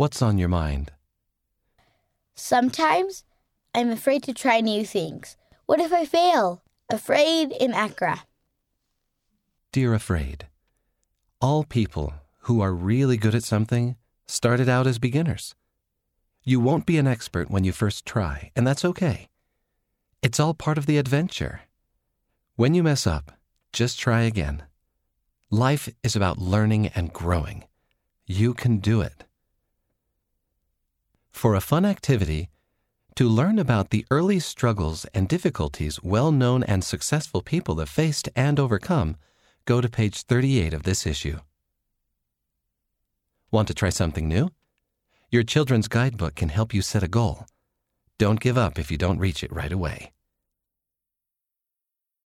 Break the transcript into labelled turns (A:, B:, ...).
A: What's on your mind?
B: Sometimes I'm afraid to try new things. What if I fail? Afraid in Accra.
A: Dear Afraid, all people who are really good at something started out as beginners. You won't be an expert when you first try, and that's okay. It's all part of the adventure. When you mess up, just try again. Life is about learning and growing. You can do it. For a fun activity, to learn about the early struggles and difficulties well known and successful people have faced and overcome, go to page 38 of this issue. Want to try something new? Your children's guidebook can help you set a goal. Don't give up if you don't reach it right away.